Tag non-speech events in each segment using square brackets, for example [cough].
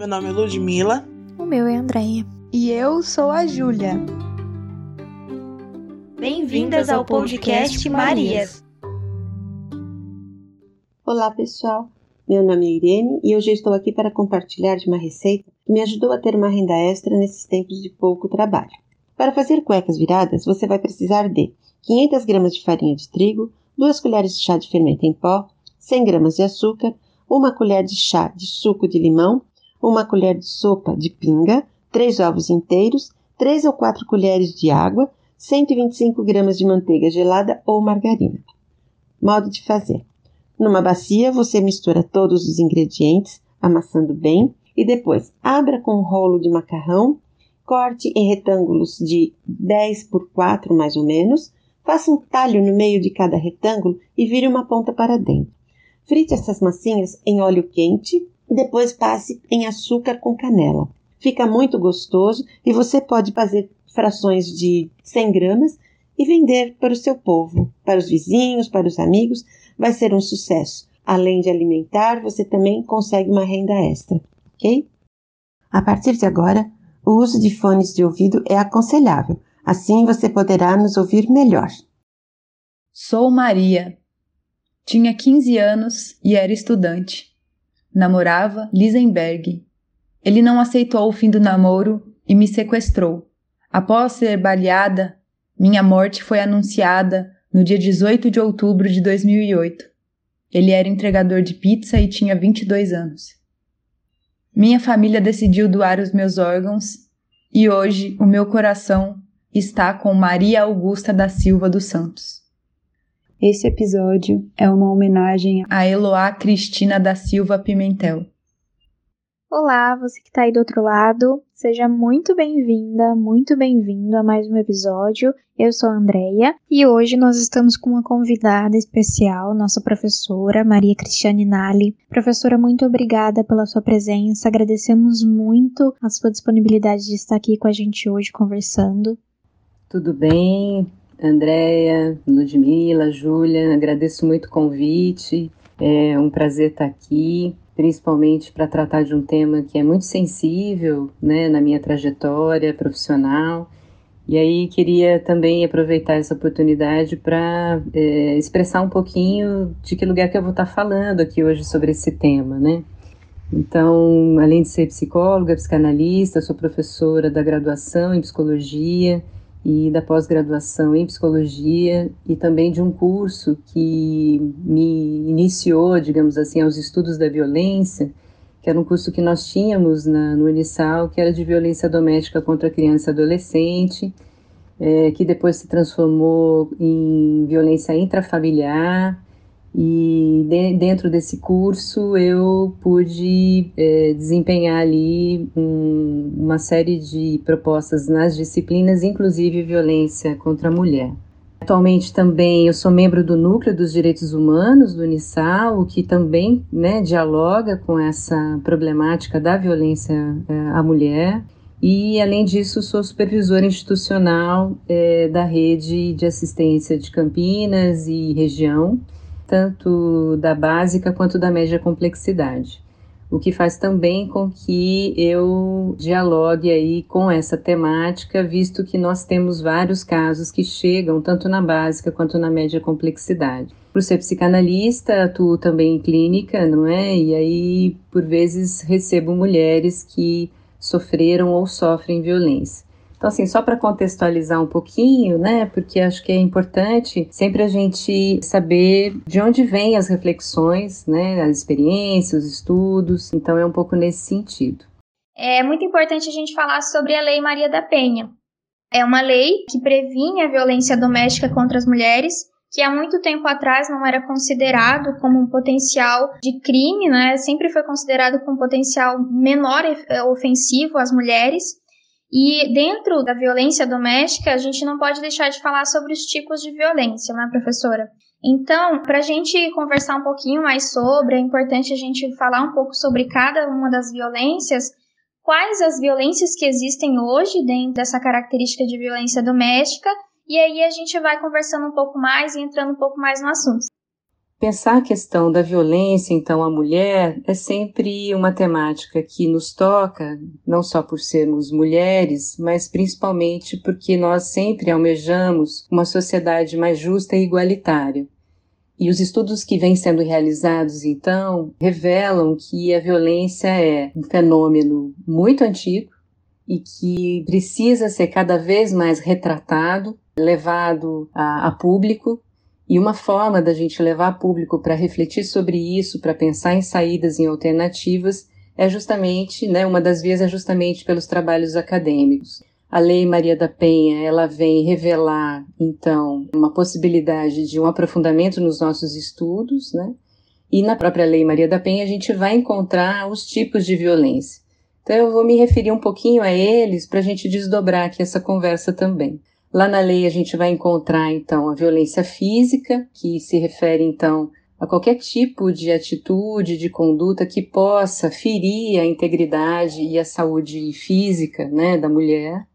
Meu nome é Ludmila. O meu é Andréia. E eu sou a Júlia. Bem-vindas ao podcast Marias. Olá, pessoal. Meu nome é Irene e hoje estou aqui para compartilhar de uma receita que me ajudou a ter uma renda extra nesses tempos de pouco trabalho. Para fazer cuecas viradas, você vai precisar de 500 gramas de farinha de trigo, 2 colheres de chá de fermento em pó, 100 gramas de açúcar, uma colher de chá de suco de limão, uma colher de sopa de pinga, 3 ovos inteiros, 3 ou 4 colheres de água, 125 gramas de manteiga gelada ou margarina. Modo de fazer: numa bacia você mistura todos os ingredientes, amassando bem, e depois abra com um rolo de macarrão, corte em retângulos de 10 por 4 mais ou menos, faça um talho no meio de cada retângulo e vire uma ponta para dentro. Frite essas massinhas em óleo quente e depois passe em açúcar com canela. Fica muito gostoso e você pode fazer frações de 100 gramas e vender para o seu povo, para os vizinhos, para os amigos. Vai ser um sucesso. Além de alimentar, você também consegue uma renda extra, ok? A partir de agora, o uso de fones de ouvido é aconselhável. Assim você poderá nos ouvir melhor. Sou Maria, tinha 15 anos e era estudante. Namorava Lisenberg. Ele não aceitou o fim do namoro e me sequestrou. Após ser baleada, minha morte foi anunciada no dia 18 de outubro de 2008. Ele era entregador de pizza e tinha 22 anos. Minha família decidiu doar os meus órgãos e hoje o meu coração está com Maria Augusta da Silva dos Santos. Esse episódio é uma homenagem a Eloá Cristina da Silva Pimentel. Olá, você que está aí do outro lado, seja muito bem-vinda, muito bem-vindo a mais um episódio. Eu sou a Andrea e hoje nós estamos com uma convidada especial, nossa professora Maria Cristiane Nali. Professora, muito obrigada pela sua presença, agradecemos muito a sua disponibilidade de estar aqui com a gente hoje conversando. Tudo bem, Andréia, Ludmila, Júlia, agradeço muito o convite. É um prazer estar aqui, principalmente para tratar de um tema que é muito sensível né, na minha trajetória profissional. E aí queria também aproveitar essa oportunidade para é, expressar um pouquinho de que lugar que eu vou estar falando aqui hoje sobre esse tema, né? Então, além de ser psicóloga, psicanalista, sou professora da graduação em psicologia e da pós-graduação em psicologia e também de um curso que me iniciou, digamos assim, aos estudos da violência, que era um curso que nós tínhamos na, no Unisal, que era de violência doméstica contra criança e adolescente, é, que depois se transformou em violência intrafamiliar, e de, dentro desse curso eu pude é, desempenhar ali um, uma série de propostas nas disciplinas, inclusive violência contra a mulher. Atualmente também eu sou membro do Núcleo dos Direitos Humanos do Unisal, que também né, dialoga com essa problemática da violência é, à mulher. E, além disso, sou supervisora institucional é, da rede de assistência de Campinas e região tanto da básica quanto da média complexidade. O que faz também com que eu dialogue aí com essa temática, visto que nós temos vários casos que chegam tanto na básica quanto na média complexidade. Por ser psicanalista, atuo também em clínica, não é? E aí, por vezes, recebo mulheres que sofreram ou sofrem violência. Então, assim, só para contextualizar um pouquinho, né, porque acho que é importante sempre a gente saber de onde vêm as reflexões, né, as experiências, os estudos. Então, é um pouco nesse sentido. É muito importante a gente falar sobre a Lei Maria da Penha. É uma lei que previne a violência doméstica contra as mulheres que há muito tempo atrás não era considerado como um potencial de crime, né? Sempre foi considerado com um potencial menor ofensivo às mulheres. E dentro da violência doméstica, a gente não pode deixar de falar sobre os tipos de violência, né, professora? Então, para a gente conversar um pouquinho mais sobre, é importante a gente falar um pouco sobre cada uma das violências, quais as violências que existem hoje dentro dessa característica de violência doméstica, e aí a gente vai conversando um pouco mais e entrando um pouco mais no assunto. Pensar a questão da violência, então, à mulher é sempre uma temática que nos toca, não só por sermos mulheres, mas principalmente porque nós sempre almejamos uma sociedade mais justa e igualitária. E os estudos que vêm sendo realizados, então, revelam que a violência é um fenômeno muito antigo e que precisa ser cada vez mais retratado, levado a, a público e uma forma da gente levar público para refletir sobre isso, para pensar em saídas, em alternativas, é justamente, né, uma das vias é justamente pelos trabalhos acadêmicos. A Lei Maria da Penha, ela vem revelar, então, uma possibilidade de um aprofundamento nos nossos estudos, né? E na própria Lei Maria da Penha a gente vai encontrar os tipos de violência. Então eu vou me referir um pouquinho a eles para a gente desdobrar aqui essa conversa também. Lá na lei a gente vai encontrar então a violência física, que se refere então a qualquer tipo de atitude, de conduta que possa ferir a integridade e a saúde física né, da mulher.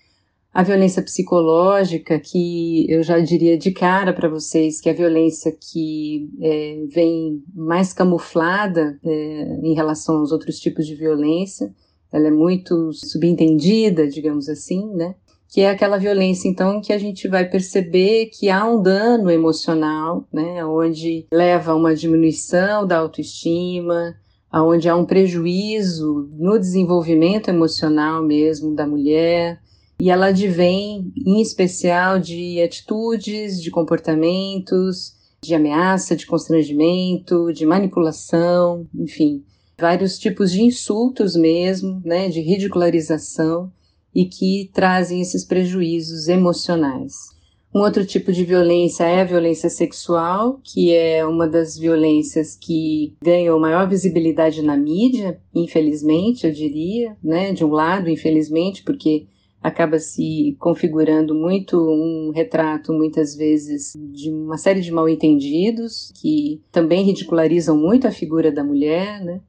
A violência psicológica, que eu já diria de cara para vocês que é a violência que é, vem mais camuflada é, em relação aos outros tipos de violência, ela é muito subentendida, digamos assim, né? Que é aquela violência, então, que a gente vai perceber que há um dano emocional, né, onde leva a uma diminuição da autoestima, aonde há um prejuízo no desenvolvimento emocional mesmo da mulher, e ela advém, em especial, de atitudes, de comportamentos, de ameaça, de constrangimento, de manipulação, enfim, vários tipos de insultos mesmo, né, de ridicularização, e que trazem esses prejuízos emocionais. Um outro tipo de violência é a violência sexual, que é uma das violências que ganhou maior visibilidade na mídia, infelizmente, eu diria, né? De um lado, infelizmente, porque acaba se configurando muito um retrato, muitas vezes, de uma série de mal-entendidos que também ridicularizam muito a figura da mulher, né?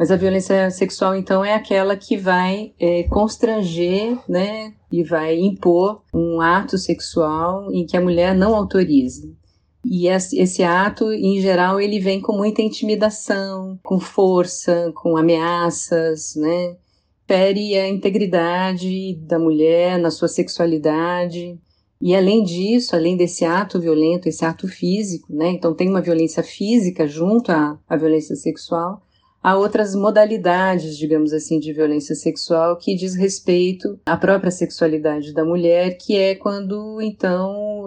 Mas a violência sexual, então, é aquela que vai é, constranger, né, e vai impor um ato sexual em que a mulher não autoriza. E esse ato, em geral, ele vem com muita intimidação, com força, com ameaças, né? Fere a integridade da mulher na sua sexualidade. E além disso, além desse ato violento, esse ato físico, né? Então tem uma violência física junto à, à violência sexual Há outras modalidades, digamos assim, de violência sexual que diz respeito à própria sexualidade da mulher, que é quando então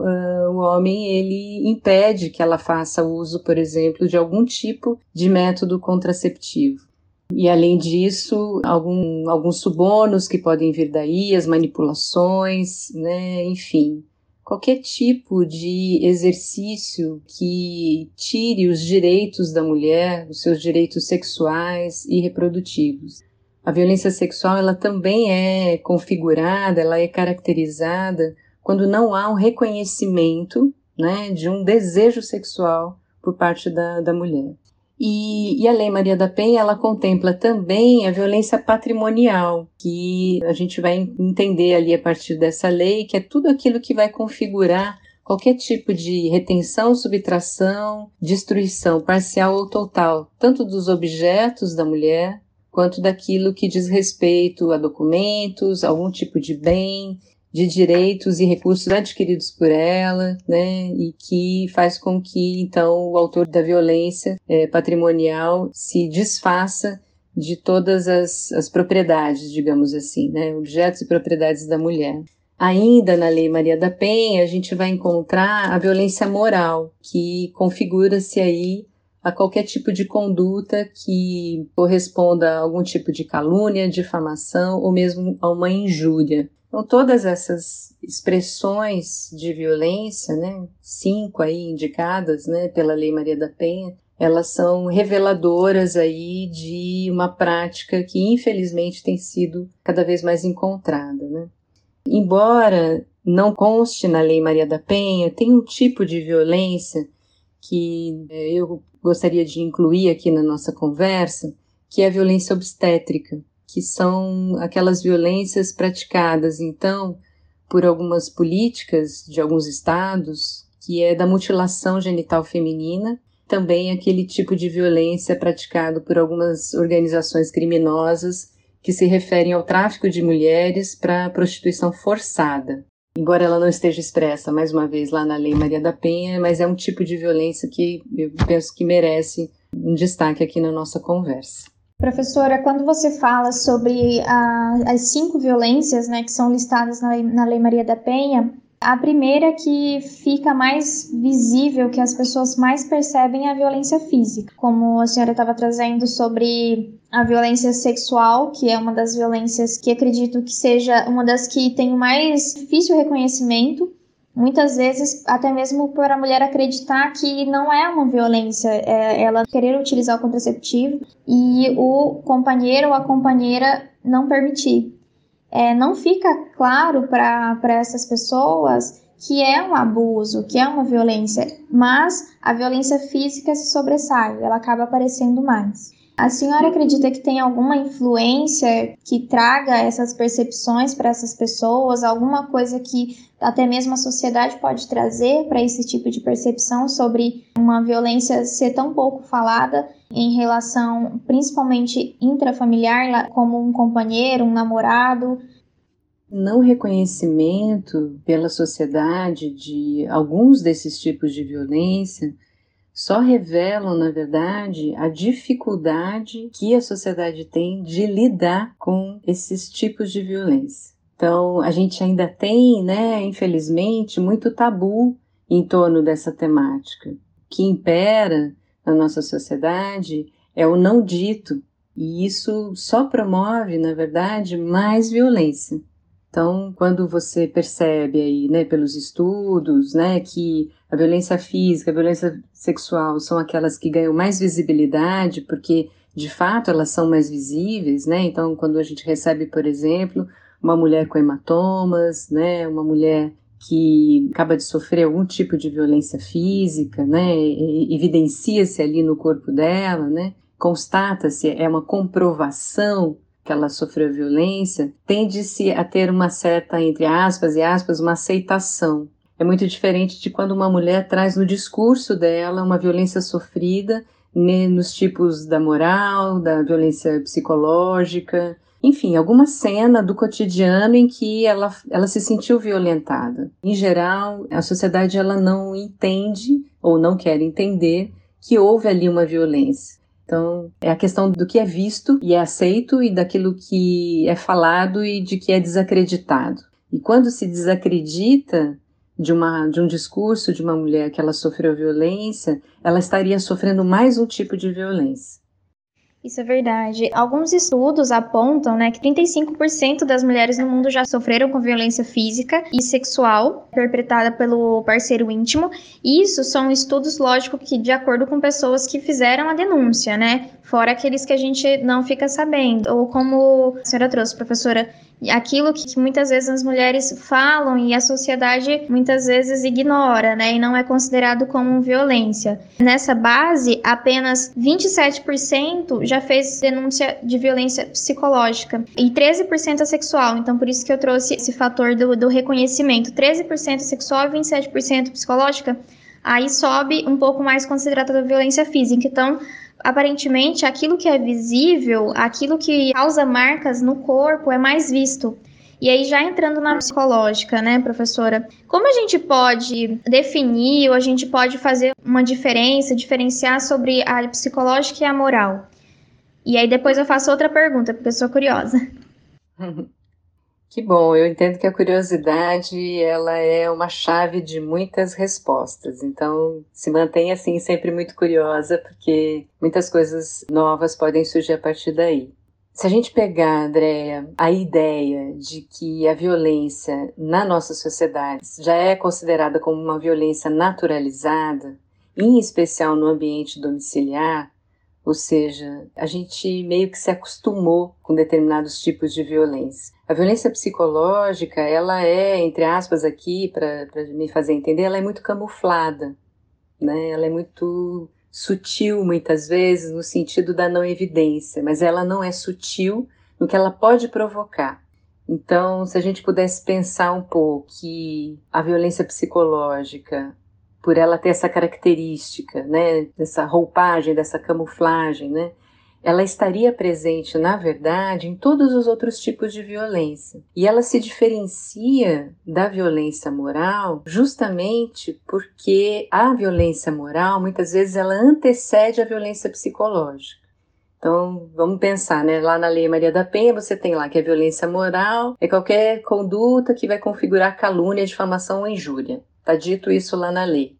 o homem ele impede que ela faça uso, por exemplo, de algum tipo de método contraceptivo. E além disso, algum, alguns subornos que podem vir daí, as manipulações, né, enfim qualquer tipo de exercício que tire os direitos da mulher, os seus direitos sexuais e reprodutivos. A violência sexual ela também é configurada, ela é caracterizada quando não há um reconhecimento né, de um desejo sexual por parte da, da mulher. E, e, a Lei Maria da Penha, ela contempla também a violência patrimonial, que a gente vai entender ali a partir dessa lei, que é tudo aquilo que vai configurar qualquer tipo de retenção, subtração, destruição parcial ou total, tanto dos objetos da mulher, quanto daquilo que diz respeito a documentos, algum tipo de bem, de direitos e recursos adquiridos por ela, né, e que faz com que então o autor da violência é, patrimonial se desfaça de todas as, as propriedades, digamos assim, né, objetos e propriedades da mulher. Ainda na Lei Maria da Penha, a gente vai encontrar a violência moral, que configura-se aí a qualquer tipo de conduta que corresponda a algum tipo de calúnia, difamação ou mesmo a uma injúria. Então, todas essas expressões de violência, né, cinco aí indicadas, né, pela Lei Maria da Penha, elas são reveladoras aí de uma prática que infelizmente tem sido cada vez mais encontrada, né. Embora não conste na Lei Maria da Penha, tem um tipo de violência que é, eu gostaria de incluir aqui na nossa conversa, que é a violência obstétrica que são aquelas violências praticadas, então, por algumas políticas de alguns estados, que é da mutilação genital feminina, também aquele tipo de violência praticado por algumas organizações criminosas que se referem ao tráfico de mulheres para prostituição forçada. Embora ela não esteja expressa, mais uma vez, lá na Lei Maria da Penha, mas é um tipo de violência que eu penso que merece um destaque aqui na nossa conversa. Professora, quando você fala sobre a, as cinco violências né, que são listadas na na Lei Maria da Penha, a primeira que fica mais visível, que as pessoas mais percebem, é a violência física. Como a senhora estava trazendo sobre a violência sexual, que é uma das violências que acredito que seja uma das que tem o mais difícil reconhecimento. Muitas vezes, até mesmo por a mulher acreditar que não é uma violência, é ela querer utilizar o contraceptivo e o companheiro ou a companheira não permitir é, não fica claro para essas pessoas que é um abuso, que é uma violência, mas a violência física se sobressai, ela acaba aparecendo mais. A senhora acredita que tem alguma influência que traga essas percepções para essas pessoas, alguma coisa que até mesmo a sociedade pode trazer para esse tipo de percepção sobre uma violência ser tão pouco falada em relação principalmente intrafamiliar, como um companheiro, um namorado? Não reconhecimento pela sociedade de alguns desses tipos de violência só revelam, na verdade, a dificuldade que a sociedade tem de lidar com esses tipos de violência. Então, a gente ainda tem, né, infelizmente, muito tabu em torno dessa temática. O que impera na nossa sociedade é o não dito, e isso só promove, na verdade, mais violência. Então, quando você percebe aí, né, pelos estudos, né, que a violência física, a violência sexual são aquelas que ganham mais visibilidade, porque de fato elas são mais visíveis, né? Então, quando a gente recebe, por exemplo, uma mulher com hematomas, né, uma mulher que acaba de sofrer algum tipo de violência física, né, evidencia-se ali no corpo dela, né, constata-se, é uma comprovação que ela sofreu violência, tende-se a ter uma certa, entre aspas e aspas, uma aceitação. É muito diferente de quando uma mulher traz no discurso dela uma violência sofrida né, nos tipos da moral, da violência psicológica, enfim, alguma cena do cotidiano em que ela, ela se sentiu violentada. Em geral, a sociedade ela não entende ou não quer entender que houve ali uma violência. Então, é a questão do que é visto e é aceito e daquilo que é falado e de que é desacreditado. E quando se desacredita de, uma, de um discurso de uma mulher que ela sofreu violência, ela estaria sofrendo mais um tipo de violência. Isso é verdade. Alguns estudos apontam né, que 35% das mulheres no mundo já sofreram com violência física e sexual perpetrada pelo parceiro íntimo. Isso são estudos, lógico, que de acordo com pessoas que fizeram a denúncia, né? Fora aqueles que a gente não fica sabendo. Ou como a senhora trouxe, professora, aquilo que, muitas vezes as mulheres falam e a sociedade muitas vezes ignora, né, e não é considerado como violência. Nessa base, apenas 27% já fez denúncia de violência psicológica e 13% é sexual. Então, por isso que eu trouxe esse fator do, do reconhecimento: 13% sexual e 27% psicológica. Aí sobe um pouco mais considerada da violência física. Então, aparentemente aquilo que é visível, aquilo que causa marcas no corpo é mais visto. E aí, já entrando na psicológica, né, professora? Como a gente pode definir ou a gente pode fazer uma diferença, diferenciar sobre a psicológica e a moral? E aí, depois eu faço outra pergunta, porque eu sou curiosa. [laughs] Que bom, eu entendo que a curiosidade ela é uma chave de muitas respostas. Então, se mantenha assim sempre muito curiosa, porque muitas coisas novas podem surgir a partir daí. Se a gente pegar, Andréia, a ideia de que a violência na nossa sociedade já é considerada como uma violência naturalizada, em especial no ambiente domiciliar, ou seja, a gente meio que se acostumou com determinados tipos de violência. A violência psicológica, ela é, entre aspas aqui, para me fazer entender, ela é muito camuflada, né? Ela é muito sutil muitas vezes no sentido da não evidência, mas ela não é sutil no que ela pode provocar. Então, se a gente pudesse pensar um pouco que a violência psicológica por ela ter essa característica, né, dessa roupagem, dessa camuflagem, né, ela estaria presente, na verdade, em todos os outros tipos de violência. E ela se diferencia da violência moral justamente porque a violência moral, muitas vezes, ela antecede a violência psicológica. Então, vamos pensar, né? Lá na Lei Maria da Penha, você tem lá que a violência moral é qualquer conduta que vai configurar calúnia, difamação ou injúria. Está dito isso lá na lei.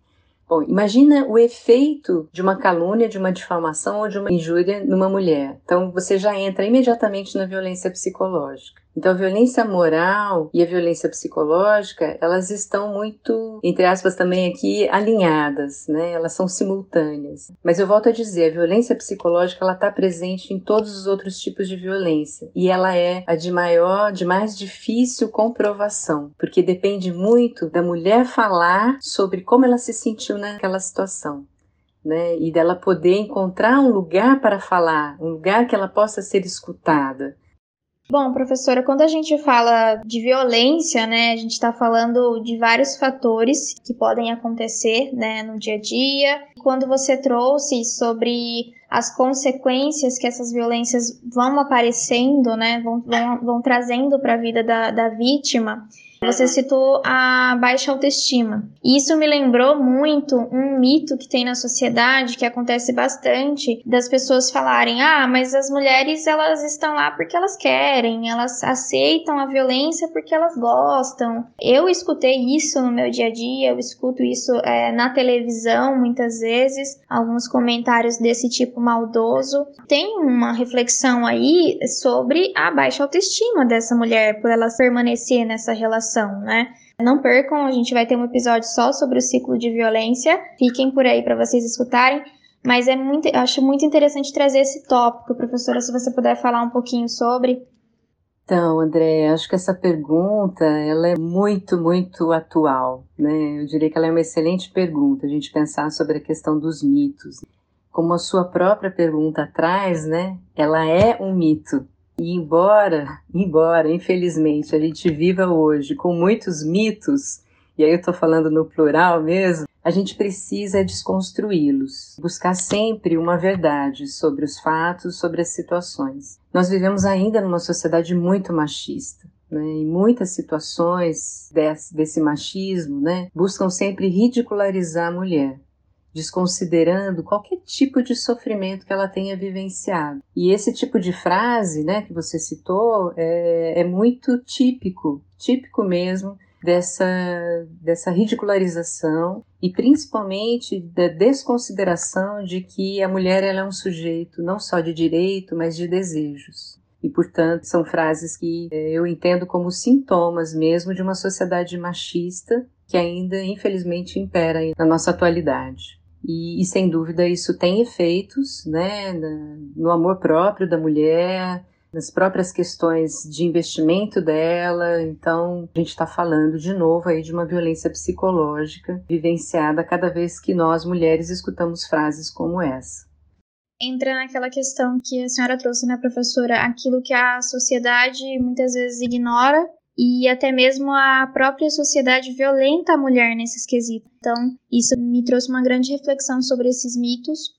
Bom, imagina o efeito de uma calúnia, de uma difamação ou de uma injúria numa mulher. Então você já entra imediatamente na violência psicológica. Então a violência moral e a violência psicológica, elas estão muito, entre aspas também aqui, alinhadas, né? Elas são simultâneas. Mas eu volto a dizer, a violência psicológica ela está presente em todos os outros tipos de violência e ela é a de maior, de mais difícil comprovação, porque depende muito da mulher falar sobre como ela se sentiu naquela situação. Né, e dela poder encontrar um lugar para falar, um lugar que ela possa ser escutada. Bom, professora, quando a gente fala de violência, né, a gente está falando de vários fatores que podem acontecer, né, no dia a dia. Quando você trouxe sobre as consequências que essas violências vão aparecendo, né, vão, vão, vão trazendo para a vida da, da vítima, você citou a baixa autoestima. Isso me lembrou muito um mito que tem na sociedade que acontece bastante das pessoas falarem: "Ah, mas as mulheres elas estão lá porque elas querem, elas aceitam a violência porque elas gostam". Eu escutei isso no meu dia a dia, eu escuto isso é, na televisão muitas vezes, alguns comentários desse tipo maldoso. Tem uma reflexão aí sobre a baixa autoestima dessa mulher por ela permanecer nessa relação né? Não percam, a gente vai ter um episódio só sobre o ciclo de violência. Fiquem por aí para vocês escutarem. Mas é muito, acho muito interessante trazer esse tópico, professora, se você puder falar um pouquinho sobre. Então, André, acho que essa pergunta ela é muito, muito atual, né? Eu diria que ela é uma excelente pergunta, a gente pensar sobre a questão dos mitos. Como a sua própria pergunta traz, né? Ela é um mito, e embora, embora, infelizmente, a gente viva hoje com muitos mitos, e aí eu estou falando no plural mesmo, a gente precisa desconstruí-los, buscar sempre uma verdade sobre os fatos, sobre as situações. Nós vivemos ainda numa sociedade muito machista. Né, em muitas situações desse, desse machismo, né, buscam sempre ridicularizar a mulher desconsiderando qualquer tipo de sofrimento que ela tenha vivenciado. E esse tipo de frase, né, que você citou, é, é muito típico, típico mesmo dessa, dessa ridicularização e principalmente da desconsideração de que a mulher ela é um sujeito não só de direito, mas de desejos. E, portanto, são frases que é, eu entendo como sintomas mesmo de uma sociedade machista que ainda, infelizmente, impera na nossa atualidade. E, e, sem dúvida isso tem efeitos né, no amor próprio da mulher, nas próprias questões de investimento dela. Então, a gente está falando de novo aí de uma violência psicológica vivenciada cada vez que nós mulheres escutamos frases como essa. Entra naquela questão que a senhora trouxe, né, professora? Aquilo que a sociedade muitas vezes ignora e até mesmo a própria sociedade violenta a mulher nesses quesitos. Então, isso me trouxe uma grande reflexão sobre esses mitos.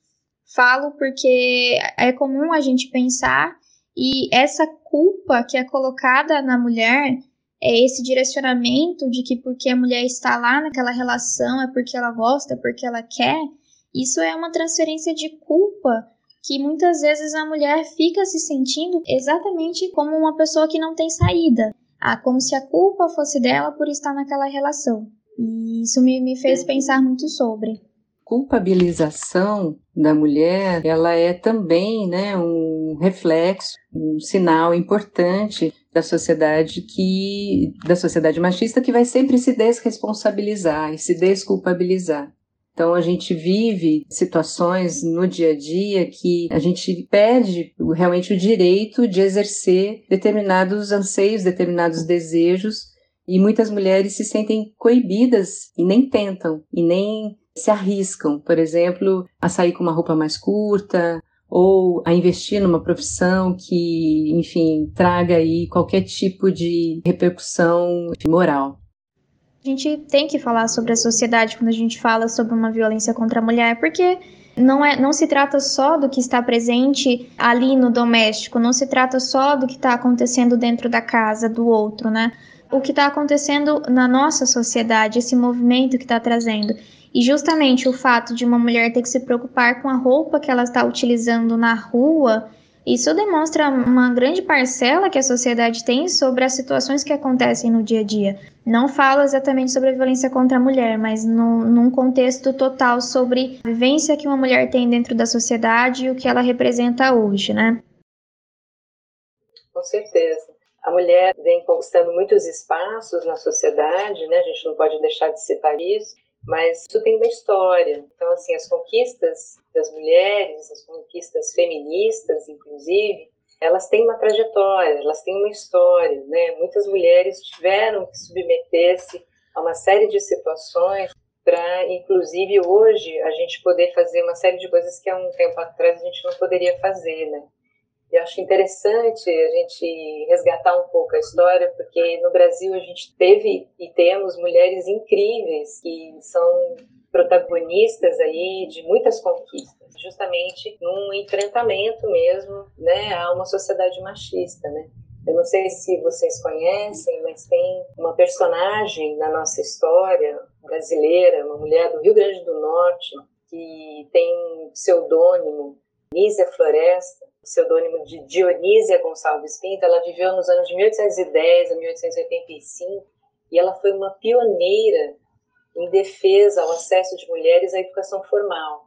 Falo porque é comum a gente pensar e essa culpa que é colocada na mulher é esse direcionamento de que porque a mulher está lá naquela relação é porque ela gosta, é porque ela quer. Isso é uma transferência de culpa que muitas vezes a mulher fica se sentindo exatamente como uma pessoa que não tem saída ah, como se a culpa fosse dela por estar naquela relação. E isso me, me fez pensar muito sobre. Culpabilização da mulher, ela é também né, um reflexo, um sinal importante da sociedade que da sociedade machista que vai sempre se desresponsabilizar e se desculpabilizar. Então a gente vive situações no dia a dia que a gente perde realmente o direito de exercer determinados anseios, determinados desejos, e muitas mulheres se sentem coibidas e nem tentam e nem se arriscam, por exemplo, a sair com uma roupa mais curta ou a investir numa profissão que, enfim, traga aí qualquer tipo de repercussão moral. A gente tem que falar sobre a sociedade quando a gente fala sobre uma violência contra a mulher, porque não, é, não se trata só do que está presente ali no doméstico, não se trata só do que está acontecendo dentro da casa do outro, né? O que está acontecendo na nossa sociedade, esse movimento que está trazendo. E justamente o fato de uma mulher ter que se preocupar com a roupa que ela está utilizando na rua, isso demonstra uma grande parcela que a sociedade tem sobre as situações que acontecem no dia a dia. Não falo exatamente sobre a violência contra a mulher, mas no, num contexto total sobre a vivência que uma mulher tem dentro da sociedade e o que ela representa hoje, né? Com certeza. A mulher vem conquistando muitos espaços na sociedade, né? A gente não pode deixar de citar isso mas isso tem uma história. Então, assim, as conquistas das mulheres, as conquistas feministas, inclusive, elas têm uma trajetória, elas têm uma história, né? Muitas mulheres tiveram que submeter-se a uma série de situações para, inclusive, hoje a gente poder fazer uma série de coisas que há um tempo atrás a gente não poderia fazer, né? Eu acho interessante a gente resgatar um pouco a história, porque no Brasil a gente teve e temos mulheres incríveis que são protagonistas aí de muitas conquistas, justamente num enfrentamento mesmo, né, a uma sociedade machista, né? Eu não sei se vocês conhecem, mas tem uma personagem na nossa história brasileira, uma mulher do Rio Grande do Norte, que tem um pseudônimo, Nízia Floresta, pseudônimo de Dionísia Gonçalves Pinto, ela viveu nos anos de 1810 a 1885 e ela foi uma pioneira em defesa ao acesso de mulheres à educação formal.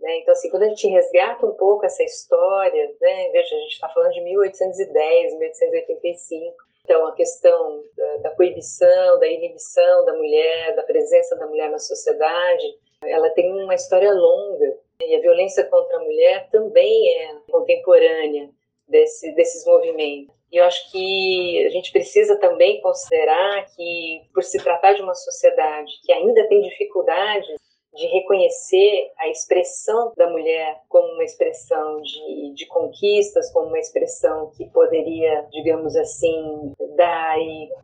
Né? Então, assim, quando a gente resgata um pouco essa história, né? veja, a gente está falando de 1810, 1885, então a questão da, da coibição, da inibição da mulher, da presença da mulher na sociedade, ela tem uma história longa e a violência contra a mulher também é contemporânea desse, desses movimentos. E eu acho que a gente precisa também considerar que, por se tratar de uma sociedade que ainda tem dificuldades de reconhecer a expressão da mulher como uma expressão de, de conquistas, como uma expressão que poderia, digamos assim, dar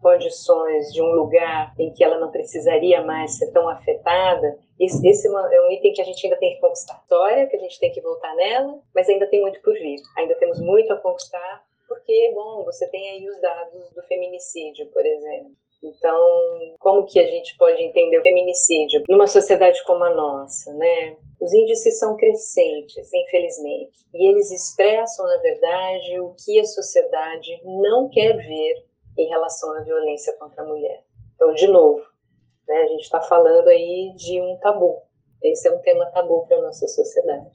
condições de um lugar em que ela não precisaria mais ser tão afetada. Esse, esse é, é um item que a gente ainda tem que conquistar. História, que a gente tem que voltar nela, mas ainda tem muito por vir. Ainda temos muito a conquistar, porque, bom, você tem aí os dados do feminicídio, por exemplo. Então, como que a gente pode entender o feminicídio numa sociedade como a nossa, né? Os índices são crescentes, infelizmente, e eles expressam, na verdade, o que a sociedade não quer ver em relação à violência contra a mulher. Então, de novo, né, a gente está falando aí de um tabu. Esse é um tema tabu para a nossa sociedade.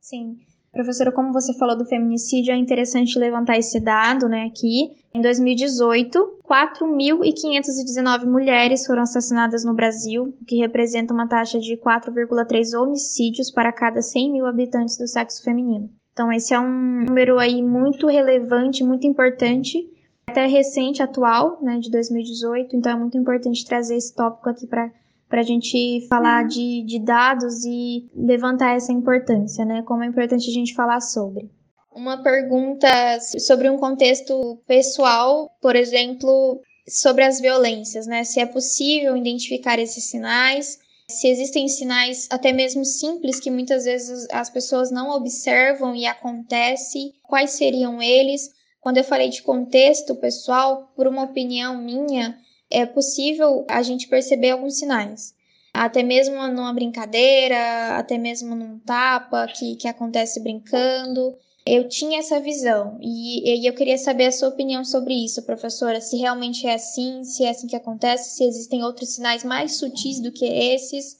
Sim. Professora, como você falou do feminicídio, é interessante levantar esse dado né, aqui. Em 2018, 4.519 mulheres foram assassinadas no Brasil, o que representa uma taxa de 4,3 homicídios para cada 100 mil habitantes do sexo feminino. Então, esse é um número aí muito relevante, muito importante, até recente, atual, né, de 2018. Então, é muito importante trazer esse tópico aqui para para a gente falar de, de dados e levantar essa importância, né? Como é importante a gente falar sobre. Uma pergunta sobre um contexto pessoal, por exemplo, sobre as violências, né? Se é possível identificar esses sinais, se existem sinais até mesmo simples que muitas vezes as pessoas não observam e acontece, quais seriam eles? Quando eu falei de contexto pessoal, por uma opinião minha, é possível a gente perceber alguns sinais. Até mesmo numa brincadeira, até mesmo num tapa que, que acontece brincando. Eu tinha essa visão e, e eu queria saber a sua opinião sobre isso, professora. Se realmente é assim, se é assim que acontece, se existem outros sinais mais sutis do que esses.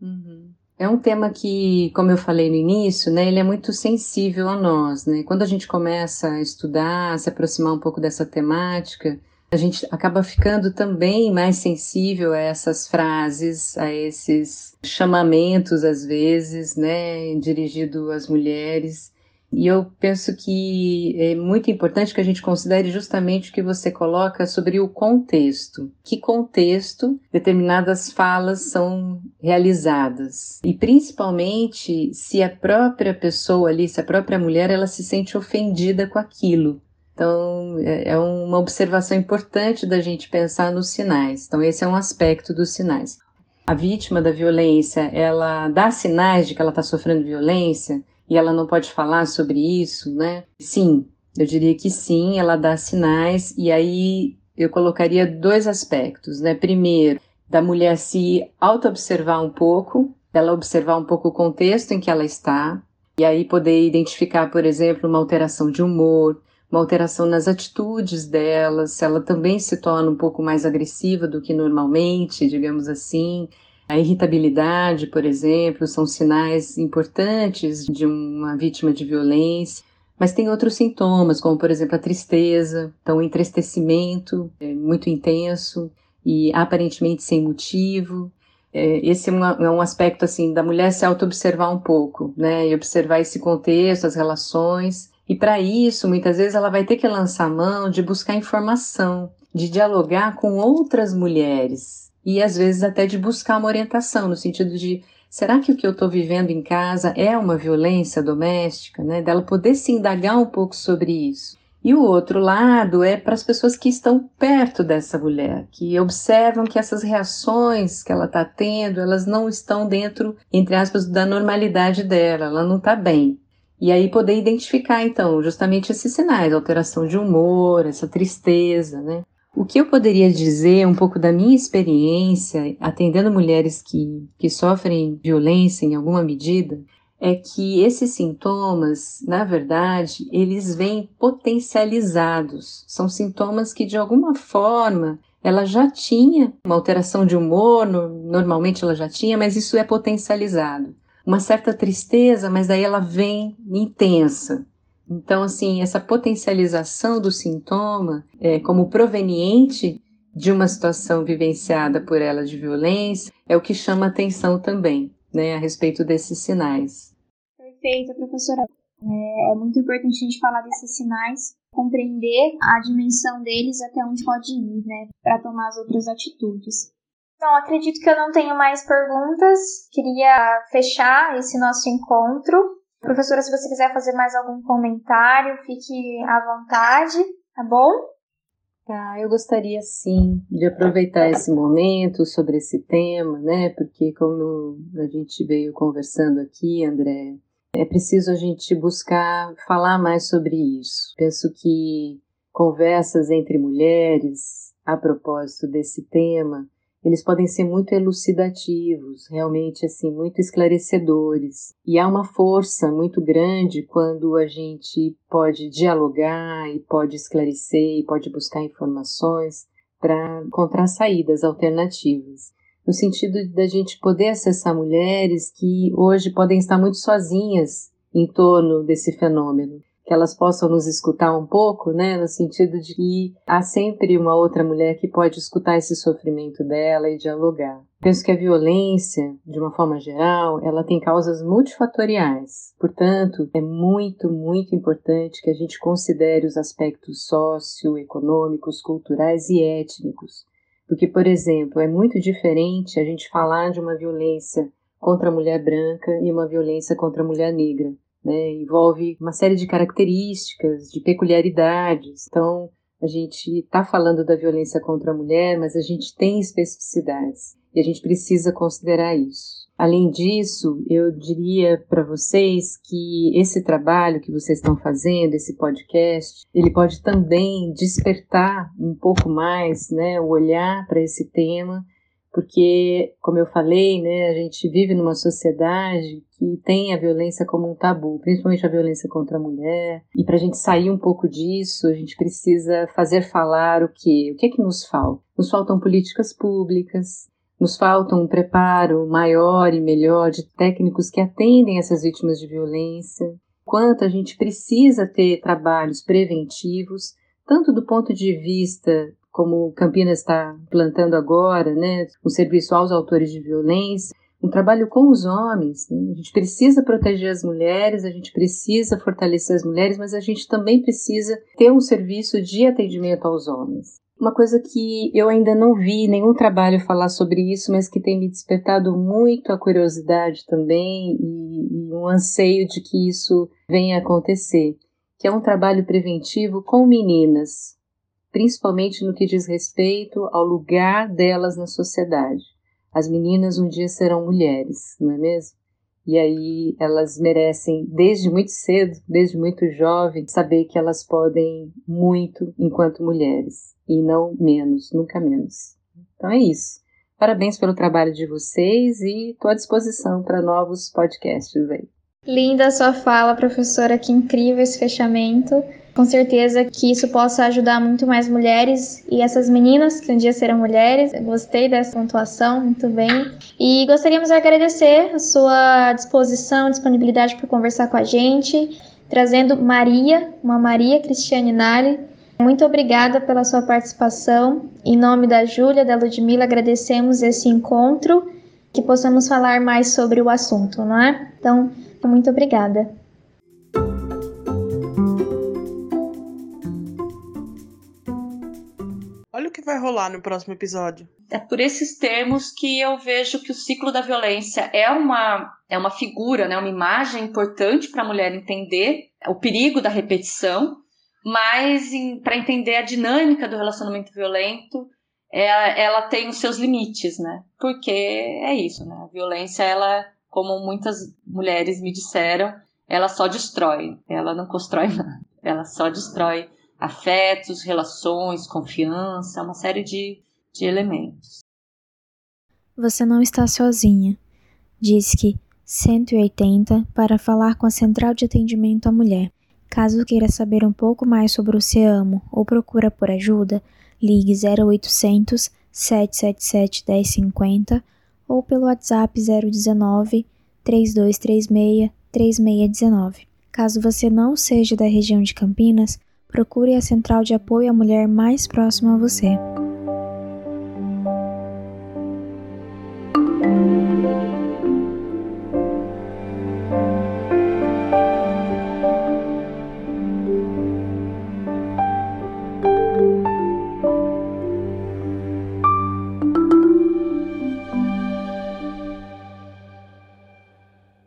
Uhum. É um tema que, como eu falei no início, né, ele é muito sensível a nós, né? Quando a gente começa a estudar, a se aproximar um pouco dessa temática, a gente acaba ficando também mais sensível a essas frases, a esses chamamentos, às vezes, né, dirigido às mulheres. E eu penso que é muito importante que a gente considere justamente o que você coloca sobre o contexto. Que contexto determinadas falas são realizadas. E principalmente se a própria pessoa ali, se a própria mulher, ela se sente ofendida com aquilo Então, é, é uma observação importante da gente pensar nos sinais. Então, esse é um aspecto dos sinais. A vítima da violência, ela dá sinais de que ela está sofrendo violência e ela não pode falar sobre isso, né? Sim, eu diria que sim, ela dá sinais e aí eu colocaria dois aspectos, né? Primeiro, da mulher se auto-observar um pouco, dela observar um pouco o contexto em que ela está, e aí poder identificar, por exemplo, uma alteração de humor, uma alteração nas atitudes dela, se ela também se torna um pouco mais agressiva do que normalmente, digamos assim. A irritabilidade, por exemplo, são sinais importantes de uma vítima de violência. Mas tem outros sintomas, como por exemplo a tristeza, então o entristecimento é muito intenso e aparentemente sem motivo. É, esse é, uma, é, um aspecto assim da mulher se auto-observar um pouco, né, e observar esse contexto, as relações e para isso, muitas vezes ela vai ter que lançar mão de buscar informação, de dialogar com outras mulheres e às vezes até de buscar uma orientação no sentido de será que o que eu estou vivendo em casa é uma violência doméstica, né? Dela poder se indagar um pouco sobre isso. E o outro lado é para as pessoas que estão perto dessa mulher, que observam que essas reações que ela está tendo, elas não estão dentro, entre aspas, da normalidade dela, ela não está bem. E aí poder identificar, então, justamente esses sinais, alteração de humor, essa tristeza, né? O que eu poderia dizer, um pouco da minha experiência, atendendo mulheres que, que sofrem violência em alguma medida, é que esses sintomas, na verdade, eles vêm potencializados. São sintomas que, de alguma forma, ela já tinha uma alteração de humor, normalmente ela já tinha, mas isso é potencializado uma certa tristeza, mas daí ela vem intensa. Então, assim, essa potencialização do sintoma é, como proveniente de uma situação vivenciada por ela de violência é o que chama atenção também, né, a respeito desses sinais. Perfeito, professora. É, é muito importante a gente falar desses sinais, compreender a dimensão deles até onde pode ir, né, para tomar as outras atitudes. Então, acredito que eu não tenho mais perguntas. Queria fechar esse nosso encontro. Professora, se você quiser fazer mais algum comentário, fique à vontade, tá bom? Tá, eu gostaria sim de aproveitar esse momento sobre esse tema, né? Porque como a gente veio conversando aqui, André, é preciso a gente buscar falar mais sobre isso. Penso que conversas entre mulheres a propósito desse tema eles podem ser muito elucidativos, realmente assim, muito esclarecedores. E há uma força muito grande quando a gente pode dialogar e pode esclarecer e pode buscar informações para encontrar saídas alternativas. No sentido da gente poder acessar mulheres que hoje podem estar muito sozinhas em torno desse fenômeno que elas possam nos escutar um pouco, né, no sentido de que há sempre uma outra mulher que pode escutar esse sofrimento dela e dialogar. Penso que a violência, de uma forma geral, ela tem causas multifatoriais. Portanto, é muito, muito importante que a gente considere os aspectos socioeconômicos, culturais e étnicos. Porque, por exemplo, é muito diferente a gente falar de uma violência contra a mulher branca e uma violência contra a mulher negra né? envolve uma série de características, de peculiaridades. Então, a gente está falando da violência contra a mulher, mas a gente tem especificidades e a gente precisa considerar isso. Além disso, eu diria para vocês que esse trabalho que vocês estão fazendo, esse podcast, ele pode também despertar um pouco mais né, o olhar para esse tema porque, como eu falei, né, a gente vive numa sociedade que tem a violência como um tabu, principalmente a violência contra a mulher. E para a gente sair um pouco disso, a gente precisa fazer falar o que? O que é que nos falta? Nos faltam políticas públicas, nos falta um preparo maior e melhor de técnicos que atendem essas vítimas de violência. Quanto a gente precisa ter trabalhos preventivos, tanto do ponto de vista como Campinas está plantando agora, né, um serviço aos autores de violência, um trabalho com os homens. Né? A gente precisa proteger as mulheres, a gente precisa fortalecer as mulheres, mas a gente também precisa ter um serviço de atendimento aos homens. Uma coisa que eu ainda não vi nenhum trabalho falar sobre isso, mas que tem me despertado muito a curiosidade também e, e um anseio de que isso venha acontecer, que é um trabalho preventivo com meninas, principalmente no que diz respeito ao lugar delas na sociedade. As meninas um dia serão mulheres, não é mesmo? E aí elas merecem, desde muito cedo, desde muito jovem, saber que elas podem muito enquanto mulheres e não menos, nunca menos. Então é isso. Parabéns pelo trabalho de vocês e estou à disposição para novos podcasts aí. Linda sua fala, professora, que incrível esse fechamento. Com certeza que isso possa ajudar muito mais mulheres e essas meninas que um dia serão mulheres. Gostei dessa pontuação, muito bem. E gostaríamos de agradecer a sua disposição, disponibilidade para conversar com a gente, trazendo Maria, uma Maria Cristiane Nali. Muito obrigada pela sua participação. Em nome da Júlia, da Ludmila, agradecemos esse encontro, que possamos falar mais sobre o assunto, não é? Então, muito obrigada. Que vai rolar no próximo episódio. É por esses termos que eu vejo que o ciclo da violência é uma, é uma figura, né, uma imagem importante para a mulher entender o perigo da repetição, mas para entender a dinâmica do relacionamento violento, é, ela tem os seus limites, né? Porque é isso, né? A violência, ela, como muitas mulheres me disseram, ela só destrói, ela não constrói [laughs] nada, ela só destrói afetos, relações, confiança, uma série de, de elementos. Você não está sozinha. Diz que 180 para falar com a Central de Atendimento à Mulher. Caso queira saber um pouco mais sobre o SEAMO ou procura por ajuda, ligue 0800 777 1050 ou pelo WhatsApp 019 3236 3619. Caso você não seja da região de Campinas, procure a central de apoio à mulher mais próxima a você.